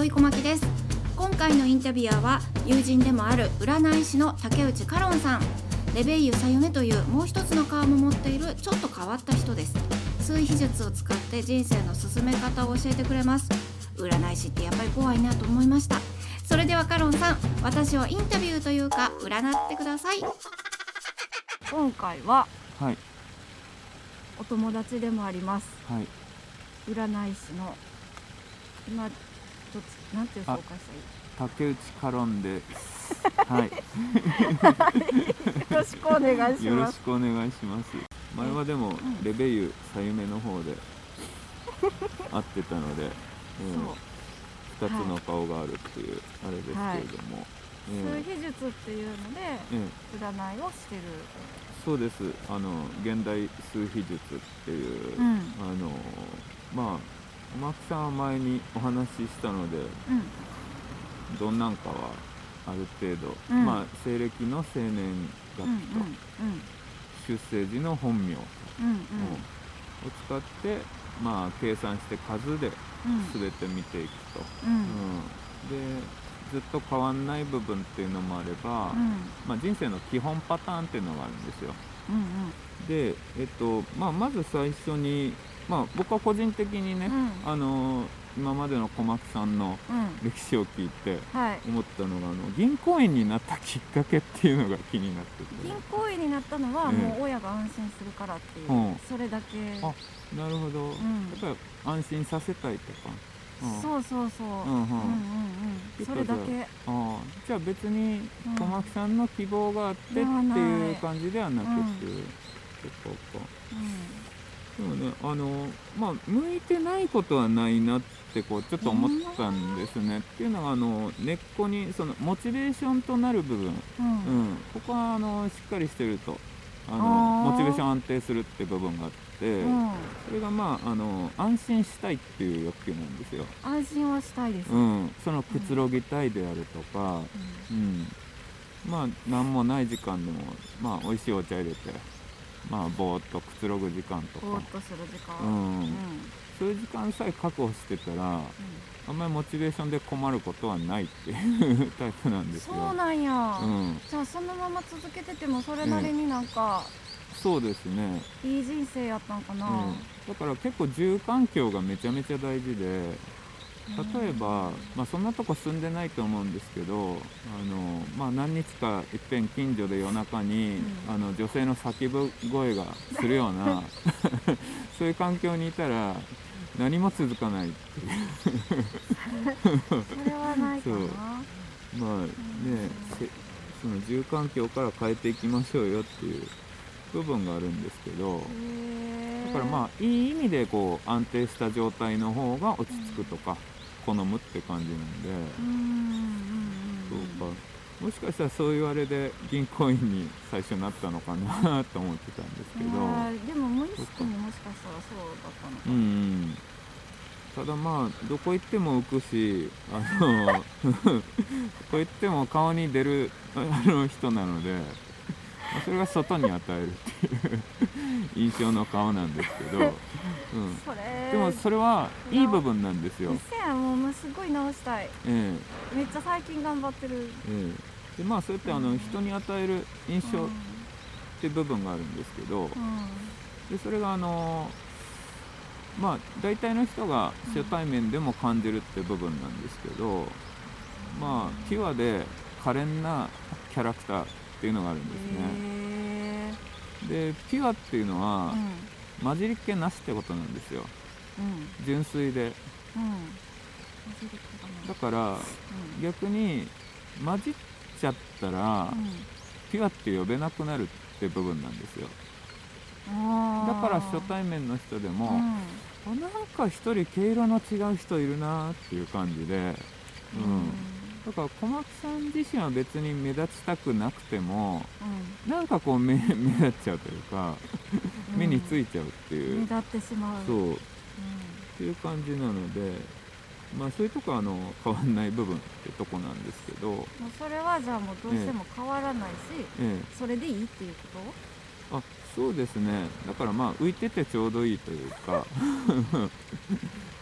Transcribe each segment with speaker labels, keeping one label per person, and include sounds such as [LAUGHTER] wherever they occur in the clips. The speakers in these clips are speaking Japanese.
Speaker 1: 土井小牧です。今回のインタビュアーは友人でもある占い師の竹内カロンさん。レベイユさゆめというもう一つの顔も持っているちょっと変わった人です。数秘術を使って人生の進め方を教えてくれます。占い師ってやっぱり怖いなと思いました。それではカロンさん私をインタビューというか占ってください。今回は
Speaker 2: はい。
Speaker 1: お友達でもあります。
Speaker 2: はい。
Speaker 1: 占い師の今ちょっとなんて紹介したらいい？
Speaker 2: 竹内カロンです。[LAUGHS] はい。
Speaker 1: よろしくお願いし
Speaker 2: よろ
Speaker 1: ます。
Speaker 2: しくお願いします。前はでも
Speaker 1: ん。
Speaker 2: レベユさゆめの方で会ってたので、
Speaker 1: う
Speaker 2: ー、2つの顔があるっていうあれですけれども、え
Speaker 1: 数秘術っていうので占いをしてる。
Speaker 2: そうです。あの現代数秘術っていう、
Speaker 1: うん。
Speaker 2: あのまあマキさんは前にお話ししたので
Speaker 1: うん。
Speaker 2: どんなんかはある程度、
Speaker 1: うん。
Speaker 2: まあ西暦の生年月
Speaker 1: うん
Speaker 2: 日と、出生時の本名を
Speaker 1: うんうん。
Speaker 2: 使って、まあ、計算して数で
Speaker 1: うん。
Speaker 2: 全て見ていくと、
Speaker 1: うん。
Speaker 2: うん。でずっと変わんない部分っていうのもあれば、
Speaker 1: うん。
Speaker 2: まあ、人生の基本パターンっていうのがあるんですよ。
Speaker 1: うん。
Speaker 2: で、えっとまあ、まず最初に、まあ、僕は個人的にね、
Speaker 1: うん。
Speaker 2: あの今までの小牧さんの
Speaker 1: うん。
Speaker 2: 歴史を聞いて
Speaker 1: はい。
Speaker 2: 思ったのがあの銀行員になったきっかけっていうのが気になってて
Speaker 1: 銀行員になったのは
Speaker 2: うん
Speaker 1: もう親が安心するからっていう、
Speaker 2: うん。
Speaker 1: それだけ。
Speaker 2: あなるほど、
Speaker 1: ん。
Speaker 2: やっぱり安心させたいとか、うん。
Speaker 1: そうそうそう。うんうん。
Speaker 2: うんうん
Speaker 1: うん。それだけ。
Speaker 2: ああ。じゃあ別に
Speaker 1: うん。
Speaker 2: 小牧さんの希望があってって
Speaker 1: い
Speaker 2: い。う感じではなく
Speaker 1: う。ん。
Speaker 2: て、そうか。
Speaker 1: う
Speaker 2: でもね。あのまあ向いてないことはないなってこうちょっと思ったんですね、っていうのがあの根っこにそのモチベーションとなる部分、
Speaker 1: ん。う。
Speaker 2: うん。ん、ここはあのしっかりしてるとあのモチベーション安定するって部分があって、
Speaker 1: うん。
Speaker 2: それがまああの安心したいっていう欲求なんですよ、
Speaker 1: 安心はしたいです。
Speaker 2: う
Speaker 1: うん。
Speaker 2: ん、そのくつろぎたいであるとか、うん、まあ何もない時間でもまあ美味しいお茶入れてまあぼーっとくつろぐ時間とか。
Speaker 1: ぼーっ、とする時間。
Speaker 2: うん。
Speaker 1: うん。
Speaker 2: そういう時間さえ確保してたらあんまりモチベーションで困ることはないっていう [LAUGHS] タイプなんですよ。
Speaker 1: そうなんや、
Speaker 2: うん、
Speaker 1: じゃあそのまま続けててもそれなりになんか
Speaker 2: そうですね、
Speaker 1: いい人生やったんかな、
Speaker 2: うん、だから結構住環境がめちゃめちゃ大事で例えば、まあ、そんなとこ住んでないと思うんですけどあの、まあ、何日かいっぺん近所で夜中に、
Speaker 1: うん。
Speaker 2: あの女性の叫ぶ声がするような [LAUGHS] そういう環境にいたら何も続かないっていう。
Speaker 1: それはないかな。
Speaker 2: まあねせその住環境から変えていきましょうよっていう部分があるんですけどだからまあいい意味でこう安定した状態の方が落ち着くとか好むって感じなんで。そうか。もしかしたらそういうあれで銀行員に最初なったのかなと思ってたんですけど、
Speaker 1: でも無意識にもしかしたらそうだったのか。
Speaker 2: うんうん、ただまあどこ行っても浮くしあの [LAUGHS] どこ行っても顔に出るあの人なので、まあそれが外に与えるっていう。[LAUGHS] 印象の顔なんですけど、うん、
Speaker 1: それ。
Speaker 2: でもそれはいい部分なんですよ。
Speaker 1: せやもうすごい直したい。
Speaker 2: ええ。
Speaker 1: めっちゃ最近頑張ってる。
Speaker 2: ええ。でまあそうやってあの人に与える印象って部分があるんですけど、
Speaker 1: うん。うん
Speaker 2: でそれがあのまあ大体の人が初対面でも感じるって部分なんですけど、まあピュアで可憐なキャラクターっていうのがあるんです
Speaker 1: へ
Speaker 2: ねでピュアっていうの
Speaker 1: ー
Speaker 2: は
Speaker 1: うん。
Speaker 2: 混じりっ気なしってことなんですよ。
Speaker 1: うん。
Speaker 2: 純粋で。
Speaker 1: うん。
Speaker 2: だから逆に混じっちゃったらピュアって呼べなくなるって部分なんですよ。だから初対面の人でも、あなんか一人毛色の違う人いるなっていう感じで、うんだから小牧さん自身は別に目立ちたくなくてもなんかこう目 [LAUGHS] 目立っちゃうというか目についちゃうっていう、
Speaker 1: 目立ってしまう。
Speaker 2: そう。
Speaker 1: うん。
Speaker 2: っていう感じなのでまあそういうとこはあの変わんない部分ってとこなんですけど、
Speaker 1: もうそれはじゃあもうどうしても変わらないし、
Speaker 2: ええ、
Speaker 1: それでいいっていうこ
Speaker 2: あそうですね。だからまあ浮いててちょうどいいというか、
Speaker 1: と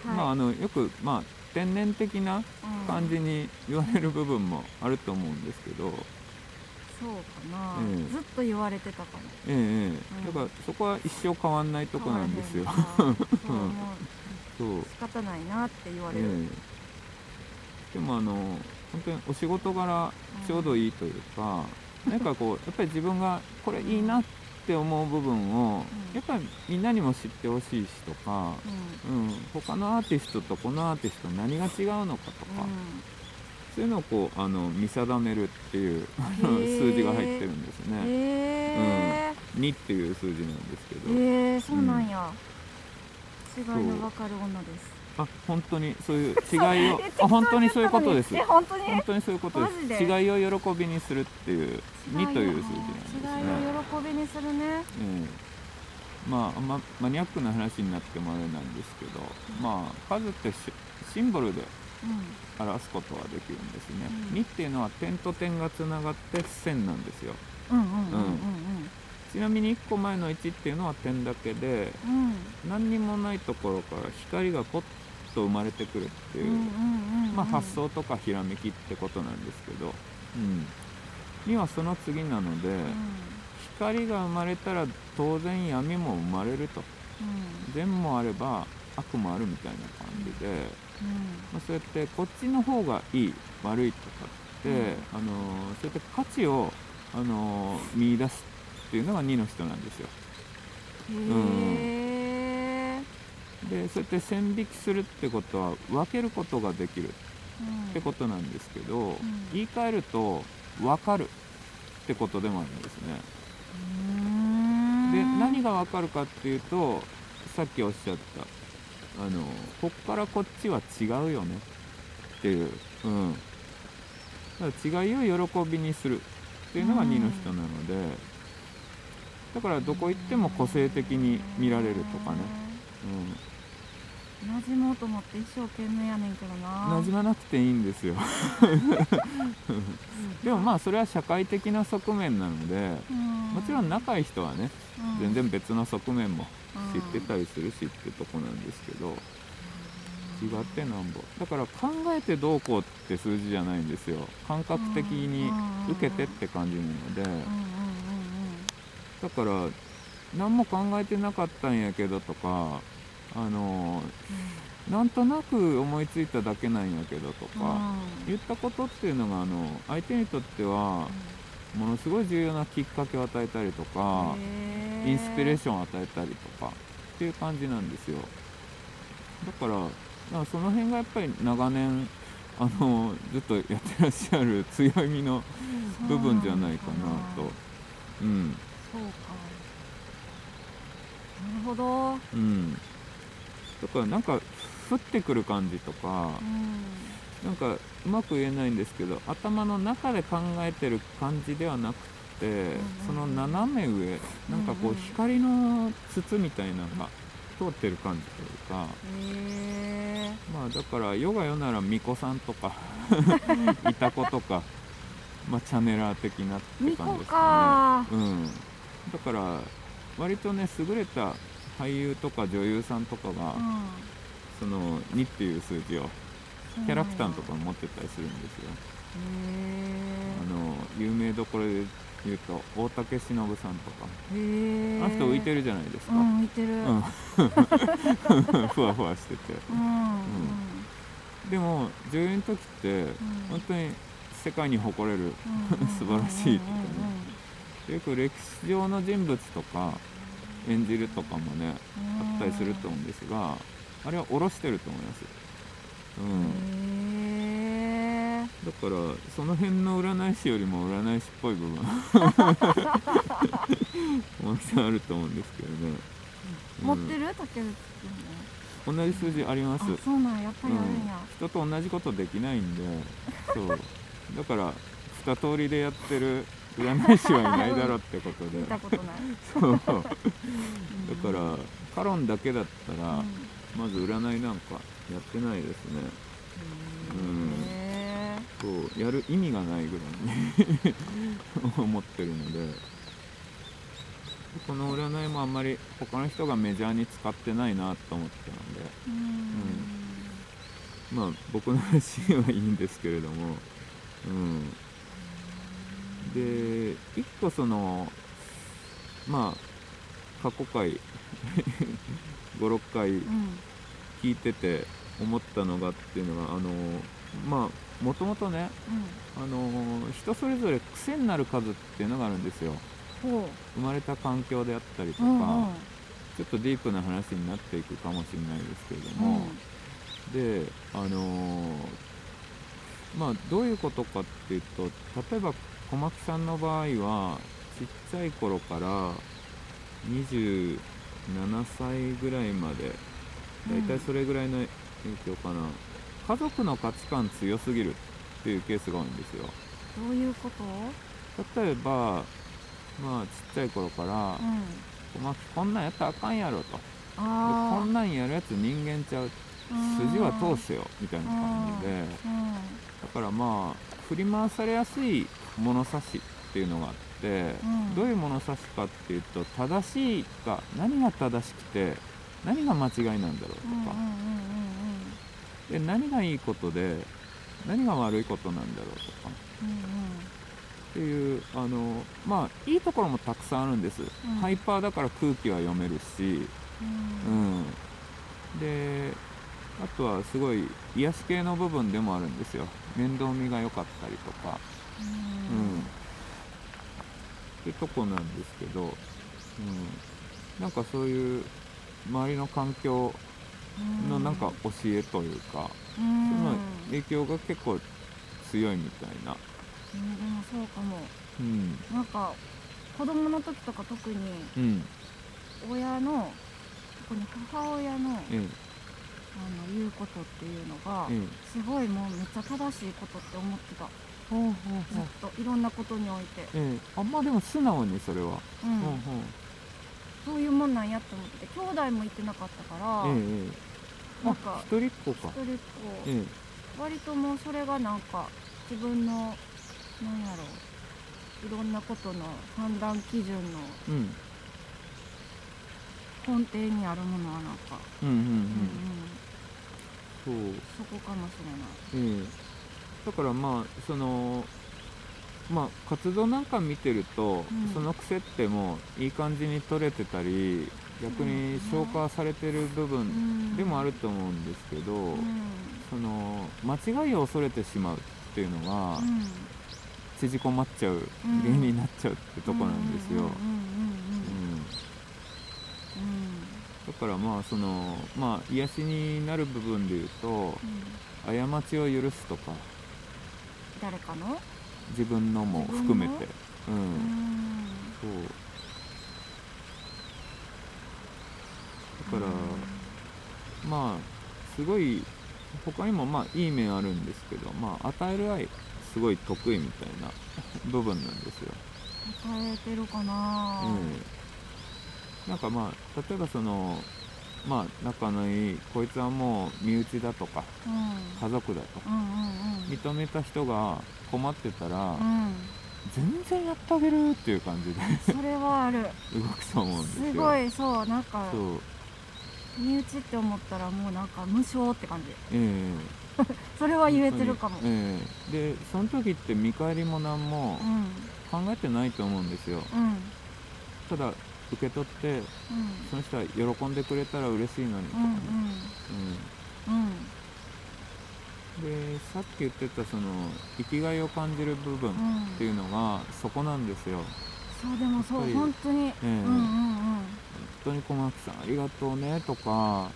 Speaker 2: まああのよくまあ天然的な感じに言われる部分もあると思うんですけど、
Speaker 1: そうかな、ええ、ずっと言われてたかも。
Speaker 2: ええええ、だからそこは一生変わんないとこなんですよ。
Speaker 1: そう [LAUGHS] 仕方ないなって言われる、え
Speaker 2: え、でもあの本当にお仕事柄ちょうどいいというか、うん、なんかこうやっぱり自分がこれいいなって思う部分を、うん、やっぱりみんなにも知ってほしいしとか、うん、うん、他のアーティストとこのアーティスト何が違うのかとか、そういうのをこうあの見定めるっていう数字が入ってるんですね。うん、2っていう数字なんですけど。
Speaker 1: えー、そうなんや、うん、違いの分かる女です。
Speaker 2: あ本当にそういう違いを [LAUGHS] あ本当にそういうことです。
Speaker 1: 本当に。
Speaker 2: 本当にそういうことです。違いを喜びにするっていう2という数字なんですね。
Speaker 1: 違いを喜びにするね。
Speaker 2: うん、まあ、まマニアックな話になってもあれなんですけど、まあ数ってシンボルで表すことはできるんですね、うん、2っていうのは点と点がつながって線なんですよ。ちなみに1個前の1っていうのは点だけで、うん、何にもないところから光がポッと生まれてくるっていうまあ、発想とかひらめきってことなんですけど、うん、2はその次なので、うん、光が生まれたら当然闇も生まれると、善もあれば悪もあるみたいな感じで。まあ、そうやってこっちの方がいい悪いとかって、うん、あのそうやって価値をあの見出すっていうのが2の人なんですよ。うん、でそうやって線引きするってことは分けることができるってことなんですけど、うん、言い換えると分かるってことでもあるんですね。で何が分かるかっていうとさっきおっしゃったあのこっからこっちは違うよねっていう、うん、だから違いを喜びにするっていうのが2の人なので、だからどこ行っても個性的に見られるとかね、
Speaker 1: うん、馴染もうと思って一生懸命やねんけどな。
Speaker 2: 馴染まなくていいんですよ。でもまあそれは社会的な側面なので、もちろん仲いい人はね、全然別の側面も知ってたりするしってとこなんですけど違ってなんぼ。だから考えてどうこうって数字じゃないんですよ。感覚的に受けてって感じなので。だから何も考えてなかったんやけどとかあのなんとなく思いついただけなんやけどとか言ったことっていうのがあの相手にとってはものすごい重要なきっかけを与えたりとかインスピレーションを与えたりとかっていう感じなんですよ。だからその辺がやっぱり長年あのずっとやってらっしゃる強みの部分じゃないかなと。うん。
Speaker 1: そうか。なるほど。
Speaker 2: うん。だからなんか降ってくる感じとか、うん。なんかうまく言えないんですけど頭の中で考えてる感じではなくて、その斜め上なんかこう光の筒みたいなのが通ってる感じというか、まあだから世が世なら巫女さんとか [LAUGHS] いた子とか、まあ、チャネラー的なって感じですかね。うん、だから割とね優れた俳優とか女優さんとかが、うん、その2っていう数字をキャラクターとかも持ってたりするんですよ。あの有名どころで言うと大竹しのぶさんとか。あの人浮いてるじゃないですか、う
Speaker 1: ん、浮いてる、
Speaker 2: うん、[LAUGHS] ふわふわしてて、うん、うん、でも女優の時って、本当に世界に誇れる素晴らしいとかねよく歴史上の人物とか演じるとかもねあったりすると思うんですがあれは下ろしてると思います。うん。だからその辺の占い師よりも占い師っぽい部分 [LAUGHS] もちあると思うんですけどね、
Speaker 1: うん、持ってる？竹内
Speaker 2: 君同じ数字あります。
Speaker 1: そうなんやっぱりあるんや、
Speaker 2: うん、人と同じことできないんでそう。だから二通りでやってる占い師はいないだろうってことで。そう。だからカロンだけだったら、まず占いなんかやってないですね。うん。そうやる意味がないぐらいに思ってるので。この占いもあんまり他の人がメジャーに使ってないなと思ってたので、うん。まあ僕の話はいいんですけれども、うん、で一個そのまあ過去回 [LAUGHS] 56回聞いてて思ったのがっていうのがあのまあもともとね、うん、あの人それぞれ癖になる数っていうのがあるんですよ。生まれた環境であったりとか、うんうん、ちょっとディープな話になっていくかもしれないですけれども、うん、であのー、まあどういうことかっていうと例えば小牧さんの場合はちっちゃい頃から27歳ぐらいまでだいたいそれぐらいの影響かな、うん、家族の価値観強すぎるっていうケースが多いんですよ。
Speaker 1: どういうこと？
Speaker 2: 例えばまあちっちゃい頃から、うんまあ、こんなんやったらあかんやろと。こんなんやるやつ人間ちゃう。筋は通せよみたいな感じで。だからまあ振り回されやすい物差しっていうのがあって、どういう物差しかっていうと正しいか何が正しくて何が間違いなんだろうとか、で何がいいことで何が悪いことなんだろうとか、っていうあのまあいいところもたくさんあるんです、うん、ハイパーだから空気は読めるし、うん、うん、であとはすごい癒し系の部分でもあるんですよ。面倒見が良かったりとか、うん、うん、ってとこなんですけど、うん、なんかそういう周りの環境のなんか教えというか、その影響が結構強いみたいな。
Speaker 1: うん、でもそうかも、うん、なんか子供の時とか特に、うん、親の特に母親の、うん、あの言うことっていうのが、すごいもうめっちゃ正しいことって思ってた。ほうほうずっといろんなことにおいて、
Speaker 2: ええ、あんまでも素直にそれは、うん、ほうほう。
Speaker 1: そういうもんなんやって思って兄弟もいてなかったから、え
Speaker 2: え、なんか一人っ子か。
Speaker 1: 一人っ子、ええ、割ともうそれがなんか自分のなんやろういろんなことの判断基準の根底にあるものはなんかうんうんうん、うんうん、そう。そこかもしれない、え
Speaker 2: ー、だからまあそのまあ活動なんか見てると、うん、その癖ってもういい感じに取れてたり逆に消化されてる部分でもあると思うんですけど、うん、その間違いを恐れてしまうっていうのは、縮こまっちゃう原因になっちゃうってとこなんですよ。だからまあそのまあ癒しになる部分で言うと、過ちを許すとか
Speaker 1: 誰かの？
Speaker 2: 自分のも含めて。うん、そう。だから、まあすごい他にもまあいい面あるんですけどまあ与える愛すごい得意みたいな部分なんですよ。
Speaker 1: 与えてるかな、うん、
Speaker 2: なんかまあ例えばそのまあ仲のいいこいつはもう身内だとか、うん、家族だとか、うんうんうん、認めた人が困ってたら、うん、全然やってあげるっていう感じで
Speaker 1: それはある。
Speaker 2: 動くと思うんですよ。
Speaker 1: すごいそうなんか身内って思ったらもうなんか無償って感じ。ええ。ー [LAUGHS] それは言えてるかも、え
Speaker 2: ー、でその時って見返りも何も考えてないと思うんですよ、うん、ただ受け取って、うん、その人は喜んでくれたら嬉しいのに。とかね、でさっき言ってたその生きがいを感じる部分っていうのがそこなんですよ、
Speaker 1: そうでもそう本当に、えー、うんうんうん、本
Speaker 2: 当に小牧さんありがとうねとか、うん、本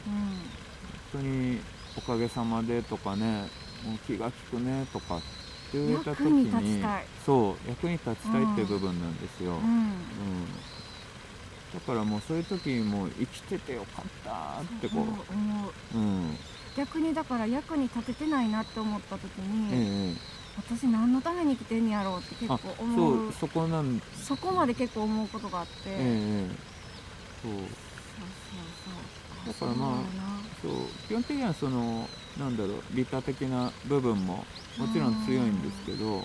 Speaker 2: 当におかげさまでとかねもう気が利くねとかって言われた時にそう役に立ちたいっていう部分なんですよ、うん、うん、だからもうそういう時にもう生きててよかったってこう、うん、
Speaker 1: 逆にだから役に立ててないなって思った時に、ええ、私何のために生きてんやろうって結構思
Speaker 2: う。そこなん
Speaker 1: そこまで結構思うことがあって、
Speaker 2: う。そうそうそう。だからまあそう基本的にはそのなんだろう利他的な部分ももちろん強いんですけど、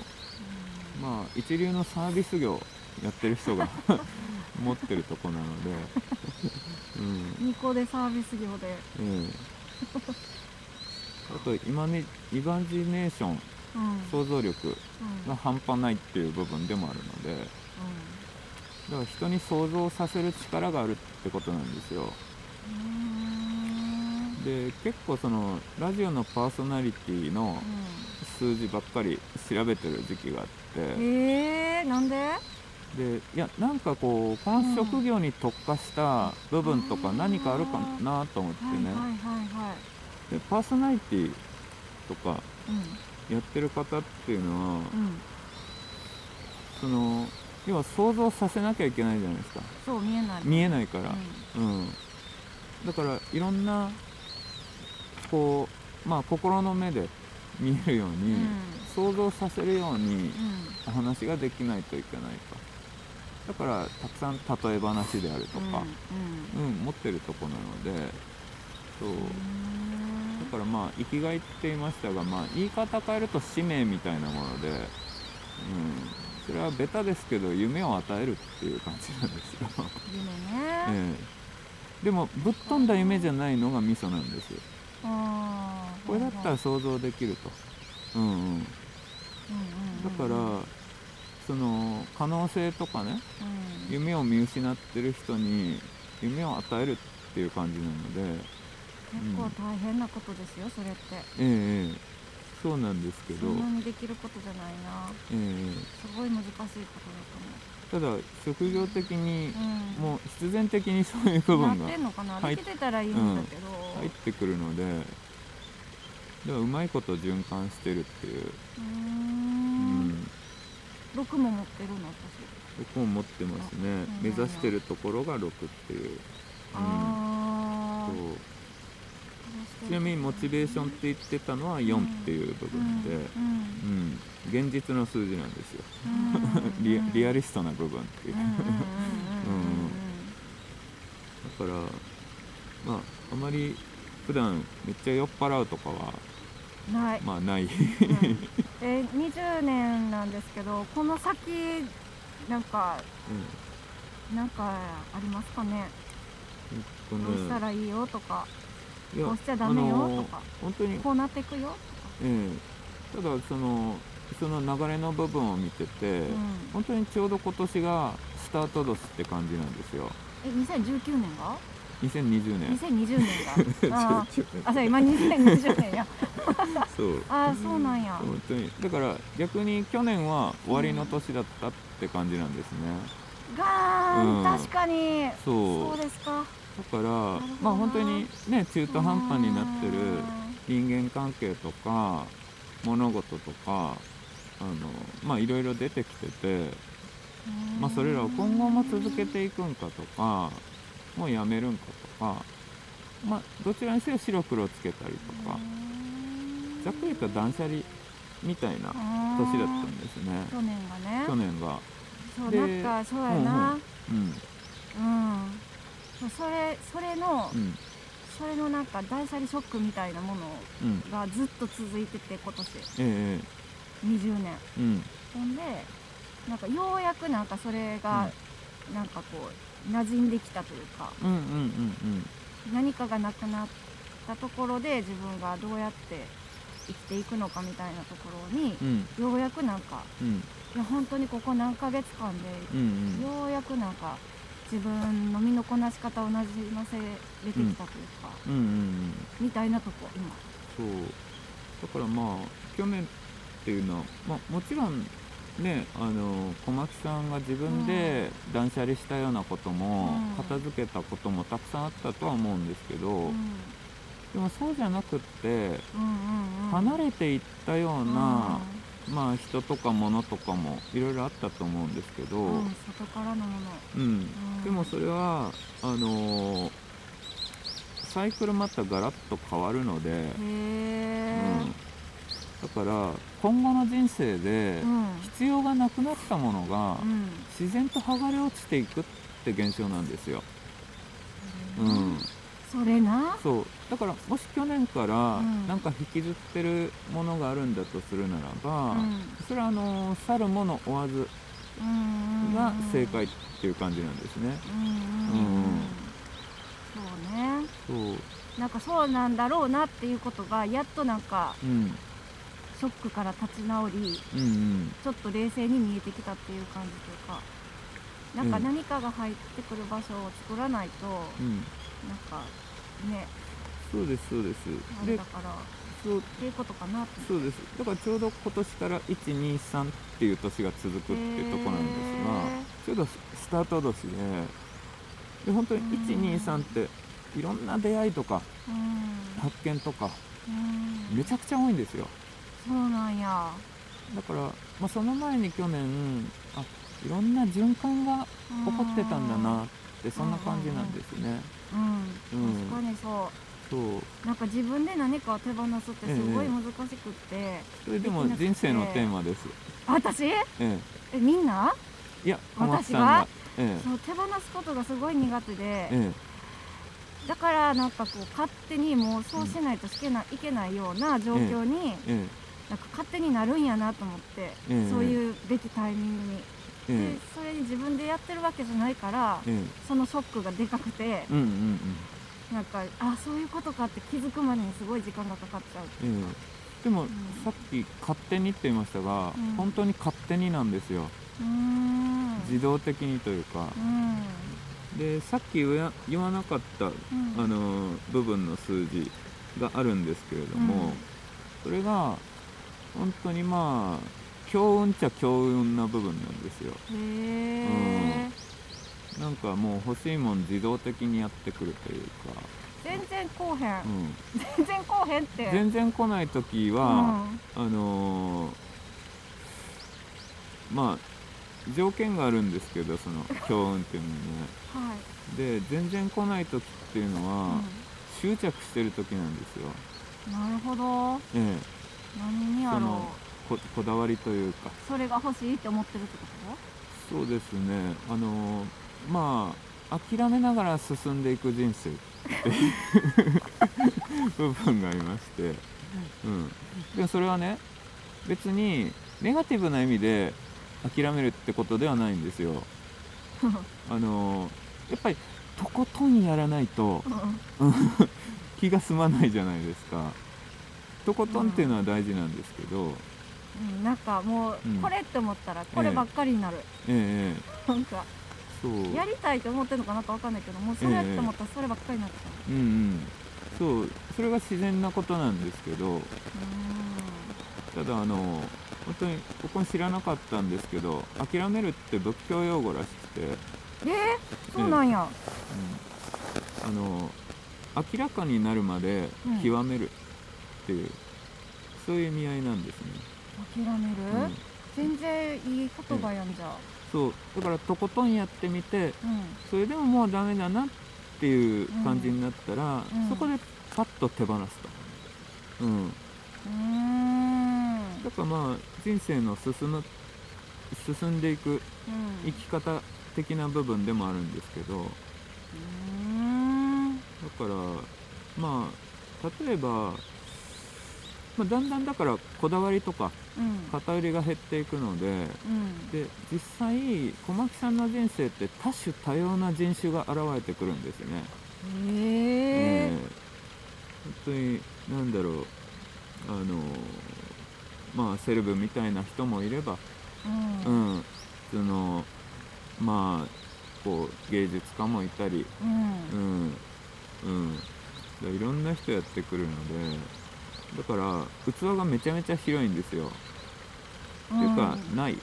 Speaker 2: まあ一流のサービス業やってる人が [LAUGHS] 持ってるとこなので、[LAUGHS]
Speaker 1: うん、2個でサービス業で、
Speaker 2: うん、だかとイマネイマジネーション
Speaker 1: うん。
Speaker 2: 想像力
Speaker 1: うん
Speaker 2: が半端ないっていう部分でもあるので。だから人に想像させる力があるってことなんですよ。
Speaker 1: うん
Speaker 2: で結構そのラジオのパーソナリティの数字ばっかり調べてる時期があって。
Speaker 1: えー、なんで？
Speaker 2: でいやなんかこうこの職業に特化した部分とか何かあるかなと思ってね、でパーソナリティとか
Speaker 1: うん。
Speaker 2: やってる方っていうのは
Speaker 1: うん。
Speaker 2: その要は想像させなきゃいけないじゃないですか。
Speaker 1: そう見えない。
Speaker 2: 見えないから、
Speaker 1: う
Speaker 2: うん、だからいろんなこうまあ心の目で見えるように、
Speaker 1: うん。
Speaker 2: 想像させるように
Speaker 1: ん。
Speaker 2: お話ができないといけないとだからたくさん例え話であるとか、
Speaker 1: うん
Speaker 2: うん。持ってるとこなのでそう。
Speaker 1: うん。
Speaker 2: だからまあ生きがいって言いましたが、まあ、言い方変えると使命みたいなもので、うん、それはベタですけど夢を与えるっていう感じなんですよ、
Speaker 1: 夢ね、[LAUGHS]
Speaker 2: ええ。でもぶっ飛んだ夢じゃないのがミソなんです。よこれだったら想像できると、うん。うん、
Speaker 1: うんうんうん。
Speaker 2: だからその可能性とかね
Speaker 1: うん。
Speaker 2: 夢を見失ってる人に夢を与えるっていう感じなので
Speaker 1: 結構大変なことですよそれって。
Speaker 2: ええええ。そうなんですけど、
Speaker 1: そんなにできることじゃないな。
Speaker 2: え
Speaker 1: すごい難しいこと
Speaker 2: えただ職業的に
Speaker 1: だと思う、うん、
Speaker 2: もう必然的にそういう部分が
Speaker 1: なってんのかな？
Speaker 2: 入っ
Speaker 1: てたらいいんだけど、
Speaker 2: 入ってくるのでだからうまいこと循環してるっていう、
Speaker 1: うー
Speaker 2: うんん、
Speaker 1: 6も持ってるの私。
Speaker 2: 僕も持ってますね。
Speaker 1: うん。
Speaker 2: 目指してるところが6っていう、うん、そう。ちなみにモチベーションって言ってたのは4っていう部分で、
Speaker 1: うん。
Speaker 2: うん、現実の数字なんですよ。
Speaker 1: うん。
Speaker 2: リアリアリストな部分っていう、だからまああまり普段めっちゃ酔っ払うとかは
Speaker 1: うんない、
Speaker 2: まあない、
Speaker 1: うん。え20年なんですけどこの先なんかなんかありますかね？
Speaker 2: うん
Speaker 1: こうしたらいいよとかこうしちゃダメよとか
Speaker 2: 本当に。
Speaker 1: こうなっていくよ
Speaker 2: ええ。ただそのその流れの部分を見てて、
Speaker 1: とか、うん、
Speaker 2: 本当にちょうど今年がスタート年って感じなんですよ。
Speaker 1: え2019年が？
Speaker 2: 2020年。
Speaker 1: 2020年が [LAUGHS] あー
Speaker 2: 19
Speaker 1: あそう今2020年や
Speaker 2: そう。
Speaker 1: あーそうなんや。
Speaker 2: 本当に。だから逆に去年は終わりの年だったって感じなんですね、
Speaker 1: ガーン、
Speaker 2: うん。
Speaker 1: 確かに。
Speaker 2: そう。
Speaker 1: そうですか。
Speaker 2: だから
Speaker 1: な
Speaker 2: まあ本当にね中途半端になってる人間関係とか物事とかあのまあいろいろ出てきてて、まあ、それらを今後も続けていくんかとかもうやめるんかとかまあどちらにせよ白黒つけたりとかざっくり言った断捨離みたいな年だったんですね。
Speaker 1: 去年がね。
Speaker 2: 去年が。
Speaker 1: そう
Speaker 2: で
Speaker 1: なんかそうやな。
Speaker 2: うん
Speaker 1: うん、それそれの、
Speaker 2: うん。
Speaker 1: それのなんか断捨離ショックみたいなもの
Speaker 2: うん。
Speaker 1: がずっと続いてて今年。
Speaker 2: ええ
Speaker 1: 20年。
Speaker 2: うん。
Speaker 1: ほんでなんかようやくなんかそれが、なんかこう馴染んできたというか
Speaker 2: うんうんうん
Speaker 1: 何かがなくなったところで自分がどうやって生きていくのかみたいなところに
Speaker 2: うん。うん
Speaker 1: ようやくなんか
Speaker 2: うん。
Speaker 1: いや本当にここ何ヶ月間で
Speaker 2: うんうん。
Speaker 1: ようやくなんか自分の身のこなし方をなじませれてきたというか、
Speaker 2: うんうんうん。
Speaker 1: みたいなとこ今。
Speaker 2: そう。だからまあ去年っていうのは、まあ、もちろんねあの小牧さんが自分で断捨離したようなことも、
Speaker 1: うん。
Speaker 2: 片付けたこともたくさんあったとは思うんですけど、
Speaker 1: うん。
Speaker 2: でもそうじゃなくって
Speaker 1: うんうんうん。
Speaker 2: 離れていったような、まあ人とか物とかもいろいろあったと思うんですけど、
Speaker 1: うんうん外からのもの、
Speaker 2: うん。
Speaker 1: うん。
Speaker 2: でもそれはあのサイクルまたガラッと変わるので、うん、だから今後の人生で
Speaker 1: うん。
Speaker 2: 必要がなくなったものが
Speaker 1: うん。
Speaker 2: 自然と剥がれ落ちていくって現象なんですよ。うん、
Speaker 1: それな。
Speaker 2: そう。だからもし去年から
Speaker 1: うん。
Speaker 2: なんか引きずってるものがあるんだとするならば、
Speaker 1: うん。
Speaker 2: それはあの去るもの追わず
Speaker 1: うん
Speaker 2: が正解っていう感じなんですね。うん。
Speaker 1: そうね。
Speaker 2: そう。
Speaker 1: なんかそうなんだろうなっていうことがやっとなんか
Speaker 2: うん
Speaker 1: ショックから立ち直り
Speaker 2: うんうん。
Speaker 1: ちょっと冷静に見えてきたっていう感じというかなんか
Speaker 2: うん。
Speaker 1: 何かが入ってくる場所を作らないと、
Speaker 2: うん。
Speaker 1: なんかね
Speaker 2: そうですそうです。で
Speaker 1: あれだからっ
Speaker 2: そう
Speaker 1: ていうことかなって
Speaker 2: そうです。だからちょうど今年から123っていう年が続くっていうところなんですがちょうどスタート年でで本当に123っていろんな出会いとか
Speaker 1: うん。
Speaker 2: 発見とか
Speaker 1: うん。
Speaker 2: めちゃくちゃ多いんですよ
Speaker 1: そうなんや。
Speaker 2: だから、まあ、その前に去年あいろんな循環が起こってたんだなってそんな感じなんですね。
Speaker 1: うん、
Speaker 2: うん。
Speaker 1: 確かにそ
Speaker 2: そう。
Speaker 1: うなんか自分で何かを手放すってすごい難しくって、
Speaker 2: それでも人生のテーマです。
Speaker 1: あ私？
Speaker 2: ええ。
Speaker 1: えみんな？い
Speaker 2: や
Speaker 1: 私が？
Speaker 2: さんが。え
Speaker 1: そう手放すことがすごい苦手で。
Speaker 2: ええ。
Speaker 1: だからなんかこう勝手にもうそうしないとしけない,、いけないような状況に、
Speaker 2: え
Speaker 1: なんか勝手になるんやなと思って、
Speaker 2: ええ
Speaker 1: そういうべきタイミングに、
Speaker 2: ええ
Speaker 1: でそれに自分でやってるわけじゃないから、
Speaker 2: ええ
Speaker 1: そのショックがでかくて、
Speaker 2: うんうんうん。
Speaker 1: なんかあそういうことかって気づくまでにすごい時間がかかっちゃう。
Speaker 2: ええでも、
Speaker 1: ん。
Speaker 2: さっき勝手にって言いましたが、
Speaker 1: うん。
Speaker 2: 本当に勝手になんですよ。自動的にというか。
Speaker 1: うん。
Speaker 2: でさっき言わなかった
Speaker 1: うん。
Speaker 2: あの部分の数字があるんですけれども、
Speaker 1: うん。
Speaker 2: それが本当にまあ強運っちゃ強運な部分なんですよ。
Speaker 1: へえ、
Speaker 2: なんかもう欲しいもん自動的にやってくるというか、
Speaker 1: 全然こうへん、
Speaker 2: うん、
Speaker 1: 全然こうへんって。
Speaker 2: 全然来ない時は、あのーまあ条件があるんですけどその [LAUGHS] 強運っていうのはね。
Speaker 1: うん、はい、
Speaker 2: で全然来ない時っていうのは、執着してる時なんですよ、
Speaker 1: うん、なるほど。
Speaker 2: え
Speaker 1: 何にやろう。
Speaker 2: ここだわりというか。
Speaker 1: それが欲しいって思ってるってこ
Speaker 2: そうですね。あのーまあ諦めながら進んでいく人生。っていう部分がありまして、うん、でそれはね別にネガティブな意味で諦めるってことではないんですよ。
Speaker 1: と [LAUGHS]
Speaker 2: あのーやっぱりとことんやらないと
Speaker 1: うん。[LAUGHS]
Speaker 2: 気が済まないじゃないですかとことんっていうのは大事なんですけど、
Speaker 1: うん、なんかもう
Speaker 2: うん。
Speaker 1: これって思ったらこればっかりになる、
Speaker 2: えええ
Speaker 1: なんか
Speaker 2: えそう。
Speaker 1: やりたいと思ってるのかなかわかんないけどもうそれって思ったらそればっかりになってた
Speaker 2: う。んうん。そうそれが自然なことなんですけど。
Speaker 1: う
Speaker 2: ただあの本当に僕も知らなかったんですけど諦めるって仏教用語らしくて、うん、
Speaker 1: んえー、そうなんや、
Speaker 2: あの明らかになるまで
Speaker 1: うん。
Speaker 2: 極めるっていう、そういう意味合いなんですね、
Speaker 1: 諦める、
Speaker 2: うん、
Speaker 1: 全然いい言葉やんじゃ
Speaker 2: そう。だからとことんやってみて
Speaker 1: うん。
Speaker 2: それでももうダメだなっていう感じになったら、
Speaker 1: うん。
Speaker 2: そこでパッと手放すと、うん、
Speaker 1: うーん。
Speaker 2: だからまあ人生の進む進んでいく
Speaker 1: うん。
Speaker 2: 生き方的な部分でもあるんですけど。だからまあ例えば、まあ、だんだんだからこだわりとか
Speaker 1: うん。
Speaker 2: 偏りが減っていくので
Speaker 1: うん。
Speaker 2: で実際小牧さんの人生って多種多様な人種が現れてくるんですよね。
Speaker 1: へえ
Speaker 2: え。本当に何だろう。あのまあセレブみたいな人もいれば、
Speaker 1: う
Speaker 2: うん。ん、そのまあこう芸術家もいたり、
Speaker 1: う
Speaker 2: うん。んうん、だいろんな人やってくるのでだから器がめちゃめちゃ広いんですよ、っていうかないっ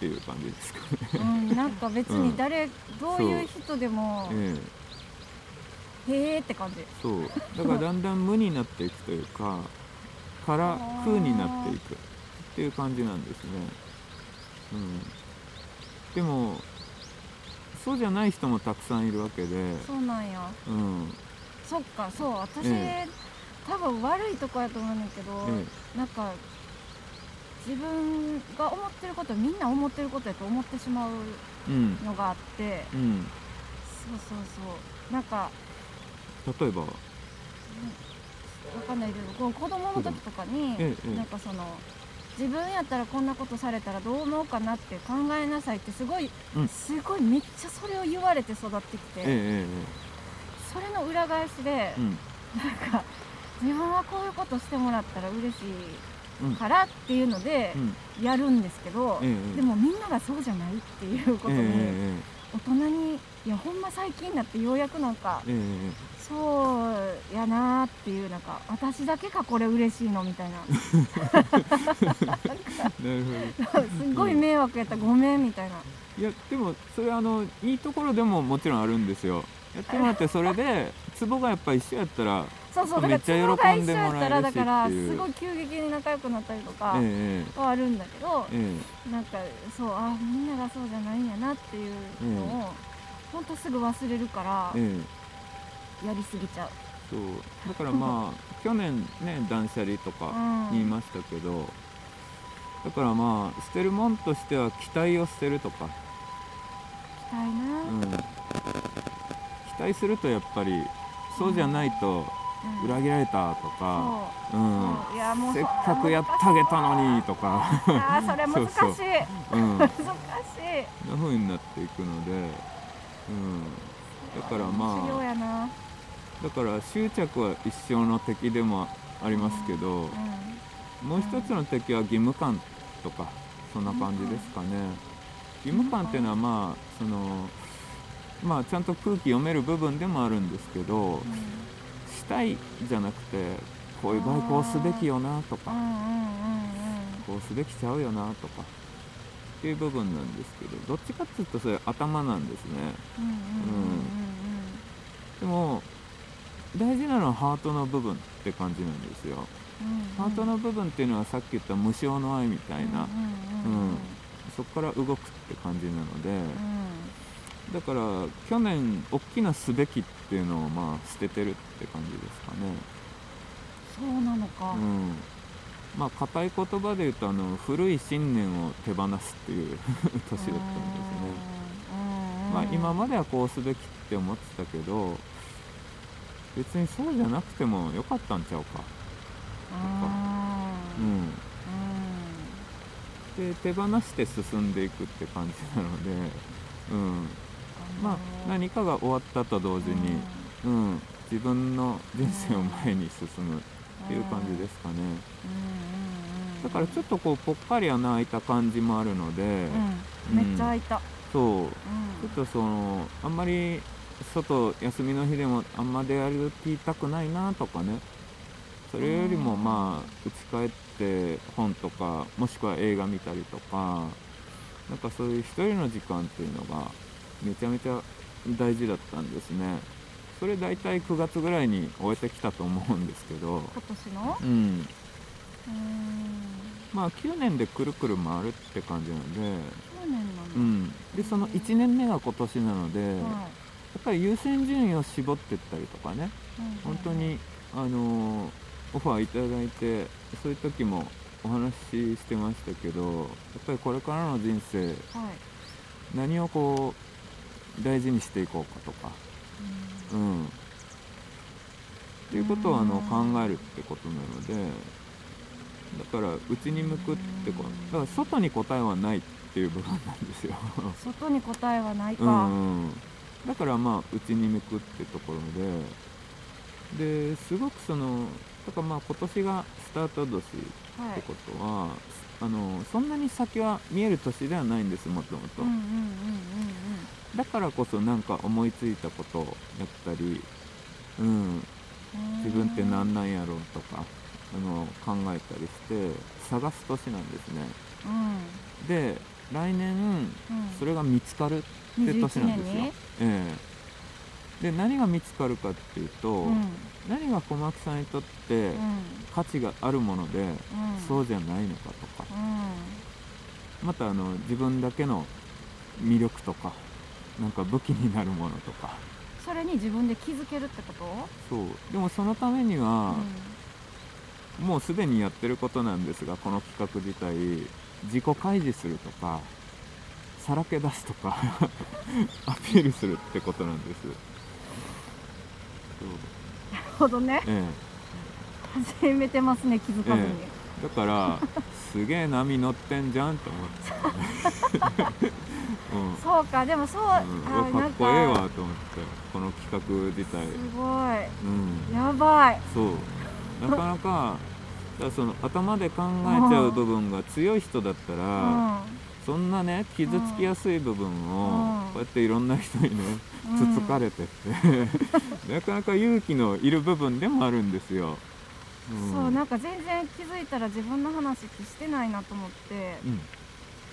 Speaker 2: ていう感じですかね。
Speaker 1: うん、なんか別に誰、どういう人でも
Speaker 2: ええ。
Speaker 1: へえって感じ。
Speaker 2: そう。だからだんだん無になっていくというか空空になっていくっていう感じなんですね、うん、でもそうじゃない人もたくさんいるわけで、
Speaker 1: そうなんや。
Speaker 2: うん。
Speaker 1: そっかそう。私、
Speaker 2: え
Speaker 1: 多分悪いとこやと思うんだけど、
Speaker 2: え
Speaker 1: なんか自分が思ってることみんな思ってることやと思ってしまうのがあって
Speaker 2: うん。
Speaker 1: そうそうそう。なんか
Speaker 2: 例えば？
Speaker 1: わかんないけど子供の時とかに、
Speaker 2: ええ
Speaker 1: なんかその自分やったらこんなことされたらどう思うかなって考えなさいってすごい、
Speaker 2: うん。
Speaker 1: すごいめっちゃそれを言われて育ってきて、
Speaker 2: えええ
Speaker 1: それの裏返しで
Speaker 2: え、うん。
Speaker 1: なんか自分はこういうことしてもらったら嬉しいからっていうのでやるんですけど、うん、でもみんながそうじゃないっていうことに、大人にいやほんま最近になってようやくなんか、そうやなっていうなんか私だけかこれ嬉しいのみたいな。[LAUGHS] すごい迷惑やったごめんみたいな。
Speaker 2: いやでもそれあのいいところでももちろんあるんですよ。やってもらってそれでツボがやっぱ一緒やったら
Speaker 1: そうそうだからツボが一緒やったらだからすごい急激に仲良くなったりとかはあるんだけど、ええ、なんかそうあみんながそうじゃないんやなっていうのを、ええ、ほんとすぐ忘れるから、ええ、やりすぎちゃう。
Speaker 2: そう。だからまあ [LAUGHS] 去年ね断捨離とか言いましたけど、うん、だからまあ捨てるもんとしては期待を捨てるとか。
Speaker 1: 期待な、うん。
Speaker 2: 期待するとやっぱりそうじゃないと裏切られたとか、う。ん、う。ん、せっかくやってあげたのにとか。
Speaker 1: あそれ難しい。[LAUGHS] そうそう、うん、[LAUGHS] 難しい。
Speaker 2: なふうになっていくので、うん、だからまあだから執着は一生の敵でもありますけど、うん、もう一つの敵は義務感とかそんな感じですかね。義務感っていうのはまあそのまあ、ちゃんと空気読める部分でもあるんですけど、うん、したいじゃなくてこういう場合こうすべきよなとか、こうすべきちゃうよなとかっていう部分なんですけどどっちかっていうとそれ頭なんですね。でも大事なのはハートの部分って感じなんですよ。ハートの部分っていうのはさっき言った無償の愛みたいな、うん、そこから動くって感じなので。だから去年大きなすべきっていうのをまあ捨ててるって感じですかね。
Speaker 1: そうなのか。うん。
Speaker 2: まあ硬い言葉で言うとあの古い信念を手放すっていう [LAUGHS] 年だったんですね。まあ今まではこうすべきって思ってたけど別にそうじゃなくてもよかったんちゃうか。とかうん。で手放して進んでいくって感じなのでうんまあ、何かが終わったと同時に、うん、自分の人生を前に進むっていう感じですかね。だからちょっとこうぽっかり穴開いた感じもあるので、
Speaker 1: うん、めっちゃ開いた、
Speaker 2: そう、ちょっとそのあんまり外休みの日でもあんま出歩きたくないなとかね。それよりもまあ家帰って本とかもしくは映画見たりとかなんかそういう一人の時間っていうのがめちゃめちゃ大事だったんですね。それ大体9月ぐらいに終えてきたと思うんですけど。
Speaker 1: 今年の？
Speaker 2: うん。まあ9年でくるくる回るって感じなので。9
Speaker 1: 年なの、
Speaker 2: うん、でその1年目が今年なので、はい、やっぱり優先順位を絞っていったりとかね、うん、本当にあのオファーいただいてそういう時もお話ししてましたけどやっぱりこれからの人生、はい、何をこう大事にしていこうかとか、うん、っていうことをあの考えるってことなのでだから内に向くってことだから外に答えはないっていう部分なんですよ。[LAUGHS]
Speaker 1: 外に答えはないか、
Speaker 2: うん、だからまあ内に向くってところでですごくそのだからまあ今年がスタート年ってことは、はい、あのそんなに先は見える年ではないんですもともと。だからこそなんか思いついたことをやったり、うん、自分って何なんやろうとかあの考えたりして探す年なんですね、うん、で来年、それが見つかるって年なんですよ、ええ、で何が見つかるかっていうと、うん、何が小牧さんにとって価値があるもので、そうじゃないのかとか、またあの自分だけの魅力とかなんか武器になるものとか。
Speaker 1: それに自分で気づけるってこと？
Speaker 2: そう。でもそのためには、うん、もうすでにやってることなんですがこの企画自体。自己開示するとかさらけ出すとか [LAUGHS] アピールするってことなんです
Speaker 1: なるほどね、ええ、始めてますね気づかずに、え
Speaker 2: え、だからすげえ波乗ってんじゃんと思って。[LAUGHS] うん。
Speaker 1: そうかでもそう、
Speaker 2: うん、
Speaker 1: あ
Speaker 2: うわかっこええわと思ってこの企画自体。
Speaker 1: すごい。
Speaker 2: うん。
Speaker 1: やばい。
Speaker 2: そう。なかなかだからその頭で考えちゃう部分が強い人だったら、
Speaker 1: うん
Speaker 2: そんなね傷つきやすい部分を
Speaker 1: うん。
Speaker 2: こうやっていろんな人にね
Speaker 1: うん。
Speaker 2: つつかれてって、[LAUGHS] なかなか勇気のいる部分でもあるんですよ。うん、
Speaker 1: そうなんか全然気づいたら自分の話してないなと思って。
Speaker 2: うん。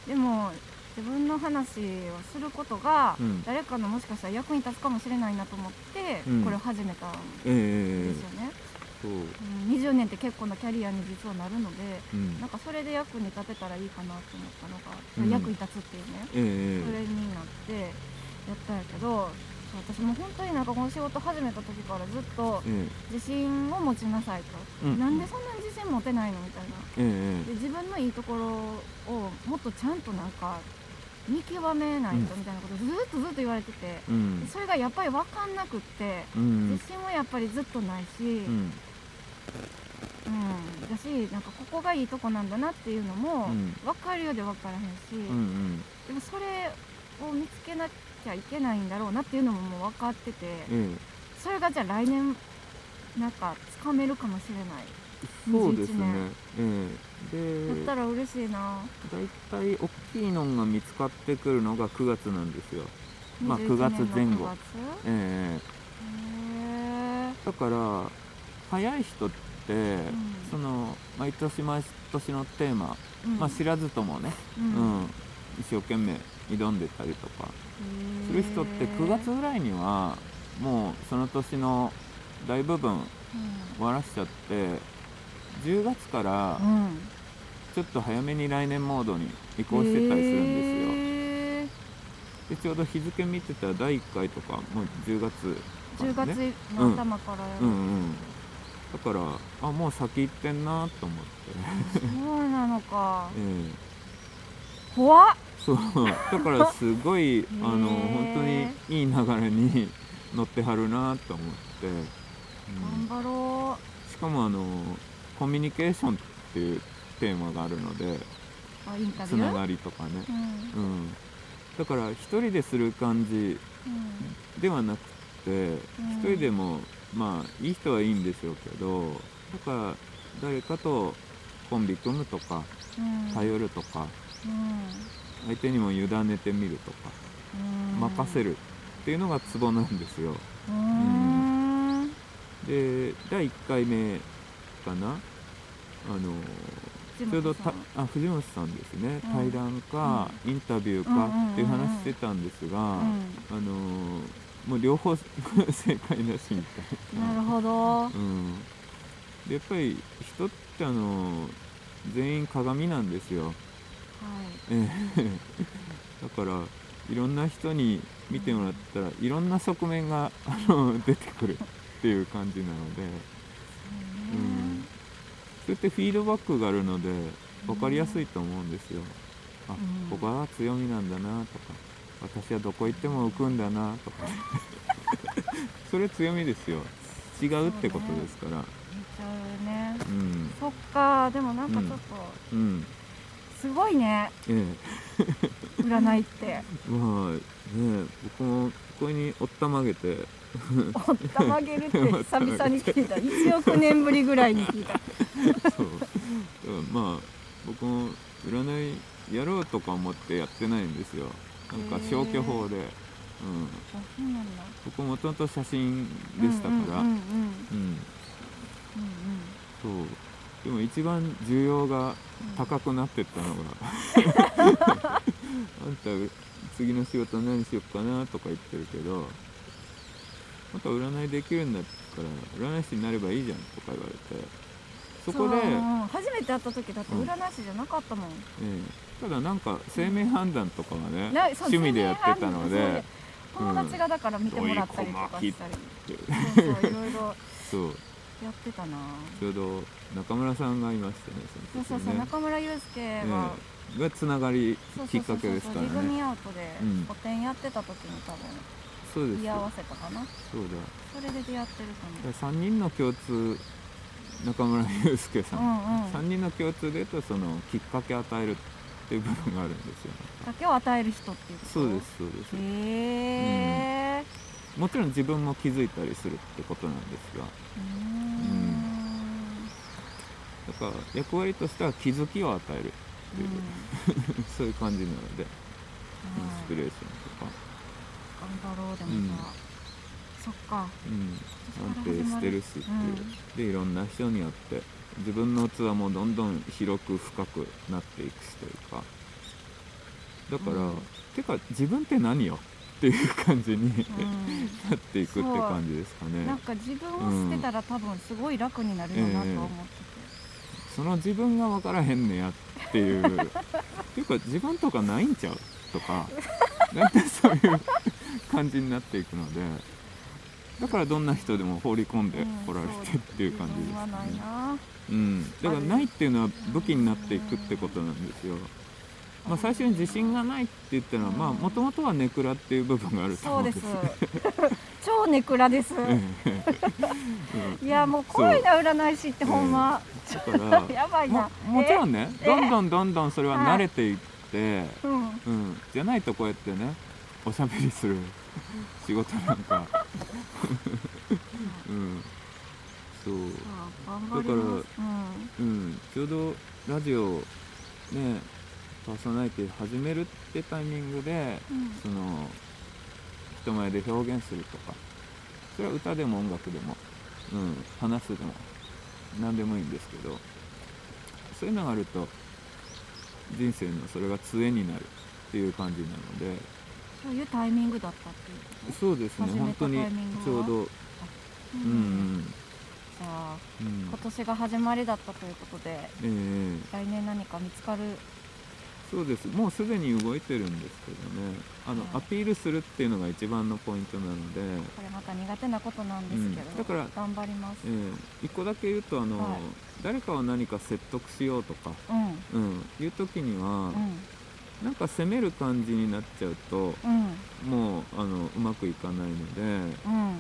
Speaker 1: でも自分の話をすることが
Speaker 2: うん。
Speaker 1: 誰かのもしかしたら役に立つかもしれないなと思って
Speaker 2: うん。
Speaker 1: これを始めたん
Speaker 2: ええ
Speaker 1: ですよね、
Speaker 2: そう、
Speaker 1: う。ん、20年って結構なキャリアに実はなるので
Speaker 2: うん。
Speaker 1: なんかそれで役に立てたらいいかなと思ったのが、
Speaker 2: うん。
Speaker 1: 役に立つっていうね
Speaker 2: ええ
Speaker 1: それになってやったんやけど私も本当になんかこの仕事始めた時からずっと
Speaker 2: え
Speaker 1: 自信を持ちなさいと、
Speaker 2: うん
Speaker 1: なんでそんなに自信持てないのみたいな。
Speaker 2: ええ
Speaker 1: で自分のいいところをもっとちゃんとなんか見極めないとみたいなことをずっとずっと言われてて、
Speaker 2: えうん。
Speaker 1: でそれがやっぱり分かんなくって
Speaker 2: うん。
Speaker 1: 自信はやっぱりずっとないし、
Speaker 2: う
Speaker 1: うん。
Speaker 2: ん
Speaker 1: だしなんかここがいいとこなんだなっていうのも
Speaker 2: うん。
Speaker 1: 分かるようで分からへんし、
Speaker 2: うんうん。
Speaker 1: でもそれを見つけなきゃいけないんだろうなっていうのももう分かってて
Speaker 2: え
Speaker 1: それがじゃあ来年なんかつかめるかもしれない。
Speaker 2: えそうですね。
Speaker 1: 21
Speaker 2: ええで
Speaker 1: だったら嬉しいな。
Speaker 2: 大体大きいのが見つかってくるのが9月なんですよ。まあ
Speaker 1: 21
Speaker 2: 9月？前後。
Speaker 1: 年の9月
Speaker 2: ええ。
Speaker 1: へー
Speaker 2: だから早い人って、
Speaker 1: ん。
Speaker 2: その毎年毎年のテーマ、
Speaker 1: うん。
Speaker 2: まあ、知らずともね、
Speaker 1: う
Speaker 2: うん。ん一生懸命挑んでたりとか。する人って9月ぐらいにはもうその年の大部分終わらしちゃって10月から
Speaker 1: うん。うん
Speaker 2: ちょっと早めに来年モードに移行してたりするんですよ。
Speaker 1: へ
Speaker 2: でちょうど日付見てたら第1回とかもう10月
Speaker 1: ー10
Speaker 2: からね。
Speaker 1: 月の頭からやる。
Speaker 2: うんうんだからあもう先行ってんなと思って、
Speaker 1: そうなのか。[LAUGHS]
Speaker 2: ええ。
Speaker 1: 怖っ。
Speaker 2: そう。だからすごいあの本当にいい流れに乗ってはるなと思って、うん
Speaker 1: 頑張ろ
Speaker 2: しかもあのコミュニケーションっていうテーマがあるのでつながりとかね、
Speaker 1: うん。
Speaker 2: うん、だから一人でする感じ
Speaker 1: うん。
Speaker 2: ではなくて
Speaker 1: うん。
Speaker 2: 一人でもまあいい人はいいんでしょうけどだから誰かとコンビ組むとか
Speaker 1: うん。
Speaker 2: 頼るとか
Speaker 1: うん。
Speaker 2: 相手にも委ねてみるとか
Speaker 1: うん。
Speaker 2: 任せるっていうのがツボなんですよ。
Speaker 1: うーん。
Speaker 2: で第1回目かな？あの
Speaker 1: 藤
Speaker 2: ちょうどたあ藤本さんですね、
Speaker 1: うん。
Speaker 2: 対談か、インタビューかっていう話してたんですが、
Speaker 1: うん。
Speaker 2: あのもう両方 [LAUGHS] 正解だしみたいな。
Speaker 1: なるほど。
Speaker 2: うん、でやっぱり人ってあの全員鏡なんですよ、
Speaker 1: はい。
Speaker 2: ええだからいろんな人に見てもらったらいろんな側面があの [LAUGHS] 出てくるっていう感じなので。うん。そうやってフィードバックがあるので分かりやすいと思うんですよ。あ
Speaker 1: うん。
Speaker 2: ここが強みなんだなとか私はどこ行っても浮くんだなとか。[LAUGHS] それ強みですよ。違うってことですから。
Speaker 1: うね。
Speaker 2: うん。
Speaker 1: そっか。でもなんかちょっと
Speaker 2: うん。
Speaker 1: すごいね。
Speaker 2: え [LAUGHS]
Speaker 1: 占いって。
Speaker 2: えまあねえ僕もここにおったまげて。
Speaker 1: おったまげるって久々に聞いた。1億年ぶりぐらいに聞いた。
Speaker 2: そう。うんまあ僕も占いやろうとか思ってやってないんですよなんか消去法で、うん、
Speaker 1: あそうなんだ。
Speaker 2: 僕もともと写真でしたから、
Speaker 1: うんうんうん。うん。
Speaker 2: うん
Speaker 1: うん。
Speaker 2: そう。でも一番需要が高くなってったのが、[LAUGHS] あんた次の仕事何しよっかなとか言ってるけどまた占いできるんだったら占い師になればいいじゃんとか言われて。そこで、
Speaker 1: 初めて会った時だって占い師じゃなかったもん、
Speaker 2: ええただなんか生命判断とかはね、
Speaker 1: う
Speaker 2: 趣味でやってたので
Speaker 1: 友達がだから見てもらったりとかしたり、
Speaker 2: で
Speaker 1: そうそういろいろ。[LAUGHS]
Speaker 2: そう。
Speaker 1: やってたな。
Speaker 2: ちょうど中村さんがいましてね
Speaker 1: そうそうそう、
Speaker 2: その時ね
Speaker 1: 中村祐介が、
Speaker 2: ええがつながりき
Speaker 1: そうそうそう
Speaker 2: っかけですから
Speaker 1: リズミ
Speaker 2: ね
Speaker 1: アウトで
Speaker 2: うん。
Speaker 1: 個展やってた時に多
Speaker 2: そうです。
Speaker 1: 分居合わせたかな。
Speaker 2: そうだ。
Speaker 1: それで出会ってると
Speaker 2: 3人の共通中村祐介さん、
Speaker 1: うんうん。
Speaker 2: 3人の共通で言うとそのきっかけ与えるってっていう部分があるんですよ
Speaker 1: 竹を与える人っていうこと？
Speaker 2: そうですそうです。
Speaker 1: へえ、
Speaker 2: もちろん自分も気づいたりするってことなんですが。
Speaker 1: うん。
Speaker 2: だから役割としては気づきを与えるっていう、[LAUGHS] そういう感じなのでインスピレーションとか、
Speaker 1: 頑張ろうでも
Speaker 2: うん。
Speaker 1: さ、そっか。
Speaker 2: うん、安定してるしっていう、でいろんな人によって自分の器もどんどん広く深くなっていくしというかだから、
Speaker 1: うん。
Speaker 2: てか自分って何よっていう感じに、
Speaker 1: うん。
Speaker 2: なっていくって感じですかね。
Speaker 1: なんか自分を捨てたら多分すごい楽になるよなとは思ってて、
Speaker 2: その自分が分からへんねやっていう。[LAUGHS] っていうか自分とかないんちゃうとかなんかそういう感じになっていくのでだからどんな人でも放り込んでこられてっていう感じですね、
Speaker 1: な
Speaker 2: うん、だからないっていうのは武器になっていくってことなんですよ、まあ、最初に自信がないって言ったのはまあもともとはネクラっていう部分があると思
Speaker 1: そううんで
Speaker 2: です。す [LAUGHS]
Speaker 1: 超ネクラです。[LAUGHS] いやもう怖いな占い師ってほんま、
Speaker 2: だから
Speaker 1: やばいな。
Speaker 2: ももちろんね
Speaker 1: え
Speaker 2: どんどんどんどんそれは慣れていって、
Speaker 1: うん。
Speaker 2: うん、じゃないとこうやってねおしゃべりする [LAUGHS] 仕事なんか。[LAUGHS] うん。そう、
Speaker 1: あ頑張ります。
Speaker 2: うん、ちょうどラジオねパーソナリティ始めるってタイミングで
Speaker 1: うんうん。
Speaker 2: その人前で表現するとか。それは歌でも音楽でも、うん、話すでも何でもいいんですけど。そういうのがあると人生のそれが杖になるっていう感じなので
Speaker 1: そういうタイミングだったっていうこ
Speaker 2: そうですね本当にちょうど。
Speaker 1: と、
Speaker 2: うんうん。
Speaker 1: じゃあ
Speaker 2: うん。
Speaker 1: 今年が始まりだったということで
Speaker 2: ええ。
Speaker 1: 来年何か見つかる？
Speaker 2: そうです。もうすでに動いてるんですけどね。あの、
Speaker 1: はい。
Speaker 2: アピールするっていうのが一番のポイントなので、
Speaker 1: これまた苦手なことなんですけど、
Speaker 2: うん。だから
Speaker 1: 頑張ります。
Speaker 2: ええ。一個だけ言うとあの、
Speaker 1: はい。
Speaker 2: 誰かを何か説得しようとか、
Speaker 1: うん。
Speaker 2: うん、いう時には、
Speaker 1: うん
Speaker 2: なんか責める感じになっちゃうと
Speaker 1: うん。
Speaker 2: もうあのうまくいかないので
Speaker 1: うん。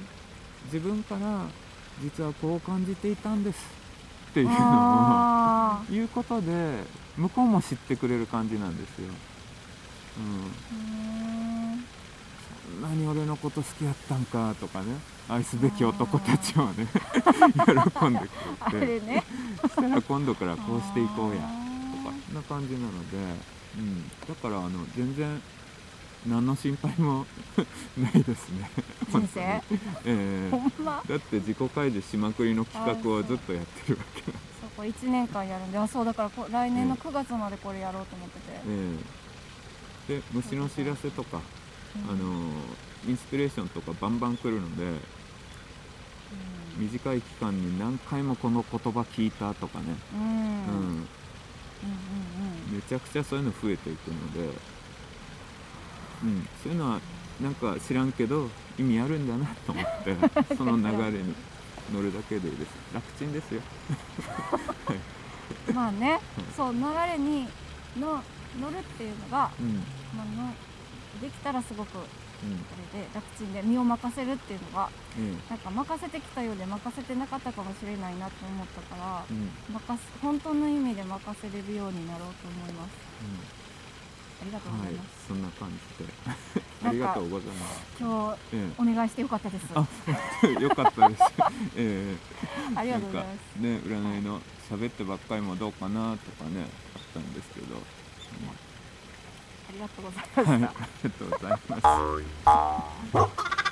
Speaker 2: 自分から実はこう感じていたんですっていうのを [LAUGHS]
Speaker 1: あ
Speaker 2: 言うことで向こうも知ってくれる感じなんですよ。うん。そんなに俺のこと好きやったんかとかね愛すべき男たちはね [LAUGHS] 喜んで
Speaker 1: あ
Speaker 2: くれて
Speaker 1: れね。
Speaker 2: そしたら今度からこうしていこうやとか
Speaker 1: あ
Speaker 2: そんな感じなので、うん、だからあの全然何の心配も [LAUGHS] ないですね。
Speaker 1: 人生？
Speaker 2: え
Speaker 1: ーほんま？
Speaker 2: えだって自己開示しまくりの企画をずっとやってるわけ。なんで
Speaker 1: そうこれ1年間やるんで。あそうだからこ来年の9月までこれやろうと思ってて、
Speaker 2: ええ。で虫の知らせとか、
Speaker 1: うん。
Speaker 2: あのインスピレーションとかバンバン来るので
Speaker 1: うん。
Speaker 2: 短い期間に何回もこの言葉聞いたとかね、
Speaker 1: うん。うん
Speaker 2: うん
Speaker 1: うん
Speaker 2: めちゃくちゃそういうの増えていくので、うん、そういうのはなんか知らんけど意味あるんだなと思って [LAUGHS] その流れに乗るだけでいいです。楽ちんですよ。
Speaker 1: う [LAUGHS] んまあねそう流れにの乗るっていうのが、
Speaker 2: うん。
Speaker 1: まあ、のできたらすごくれで楽ちんで身を任せるっていうのが
Speaker 2: え
Speaker 1: なんか任せてきたようで任せてなかったかもしれないなって思ったから
Speaker 2: えうん。うん
Speaker 1: 任せ本当の意味で任せれるようになろうと思います。ありがとうご
Speaker 2: はい
Speaker 1: ざいます、
Speaker 2: そんな感じで。ありがとうございます。
Speaker 1: 今日
Speaker 2: え
Speaker 1: お願いしてよかったです。
Speaker 2: よかったです。[LAUGHS] ええ。
Speaker 1: ありがとうございます。
Speaker 2: かね占いの喋ってばっかりもどうかなとかねあったんですけど、
Speaker 1: ありがとうございました、
Speaker 2: はいありがとうございます。